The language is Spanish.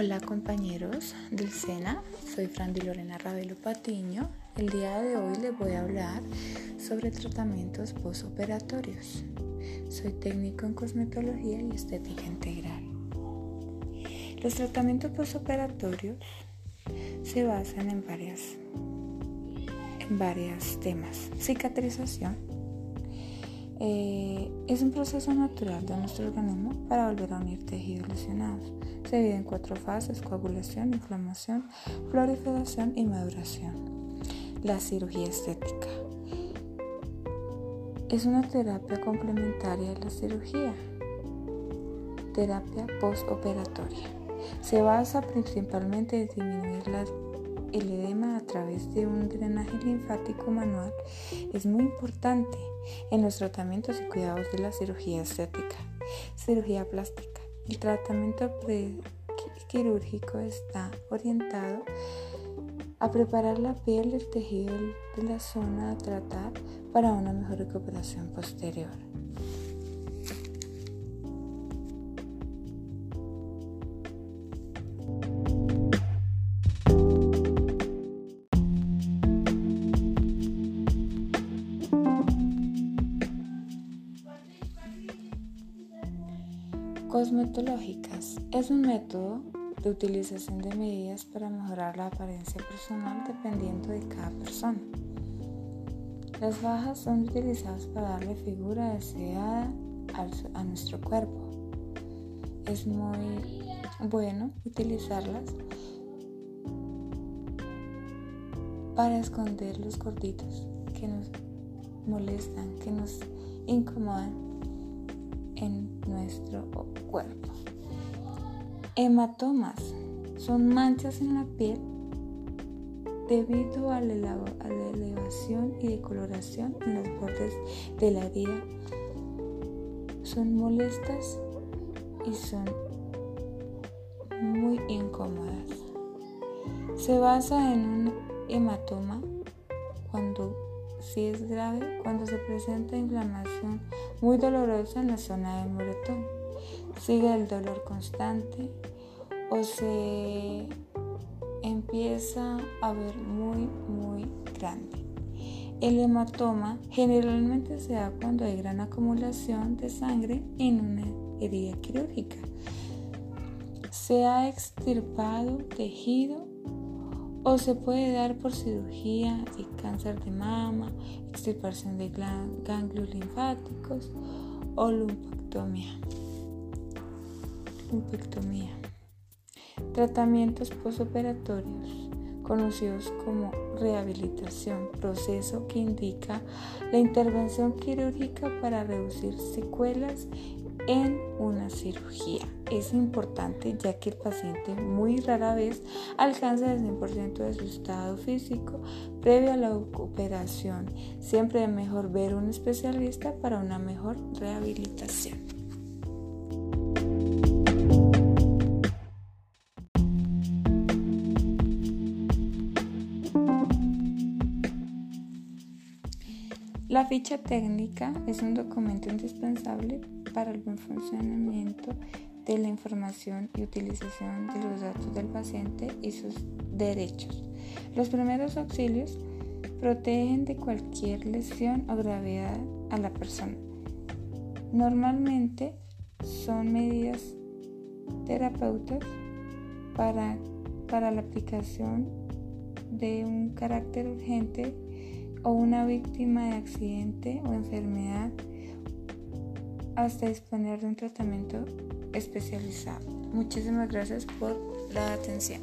Hola compañeros del SENA, soy Frandy Lorena Ravelo Patiño. El día de hoy les voy a hablar sobre tratamientos postoperatorios. Soy técnico en cosmetología y estética integral. Los tratamientos postoperatorios se basan en varias en varios temas. Cicatrización, eh, es un proceso natural de nuestro organismo para volver a unir tejidos lesionados. Se divide en cuatro fases, coagulación, inflamación, proliferación y maduración. La cirugía estética. Es una terapia complementaria a la cirugía. Terapia postoperatoria. Se basa principalmente en disminuir la el edema a través de un drenaje linfático manual es muy importante en los tratamientos y cuidados de la cirugía estética. Cirugía plástica. El tratamiento quirúrgico está orientado a preparar la piel del tejido de la zona a tratar para una mejor recuperación posterior. Cosmetológicas es un método de utilización de medidas para mejorar la apariencia personal dependiendo de cada persona. Las bajas son utilizadas para darle figura deseada a nuestro cuerpo. Es muy bueno utilizarlas para esconder los gorditos que nos molestan, que nos incomodan en nuestro cuerpo. Hematomas son manchas en la piel debido a la, elevación y decoloración en los bordes de la herida. Son molestas y son muy incómodas. Se basa en un hematoma cuando si es grave cuando se presenta inflamación muy dolorosa en la zona del moretón. Sigue el dolor constante o se empieza a ver muy, muy grande. El hematoma generalmente se da cuando hay gran acumulación de sangre en una herida quirúrgica. Se ha extirpado tejido o se puede dar por cirugía de cáncer de mama, extirpación de ganglios linfáticos o lumpectomía. lumpectomía. Tratamientos postoperatorios conocidos como rehabilitación, proceso que indica la intervención quirúrgica para reducir secuelas en una cirugía. Es importante ya que el paciente muy rara vez alcanza el 100% de su estado físico previo a la operación. Siempre es mejor ver un especialista para una mejor rehabilitación. La ficha técnica es un documento indispensable para el buen funcionamiento de la información y utilización de los datos del paciente y sus derechos. Los primeros auxilios protegen de cualquier lesión o gravedad a la persona. Normalmente son medidas terapeutas para, para la aplicación de un carácter urgente o una víctima de accidente o enfermedad hasta disponer de un tratamiento especializado. Muchísimas gracias por la atención.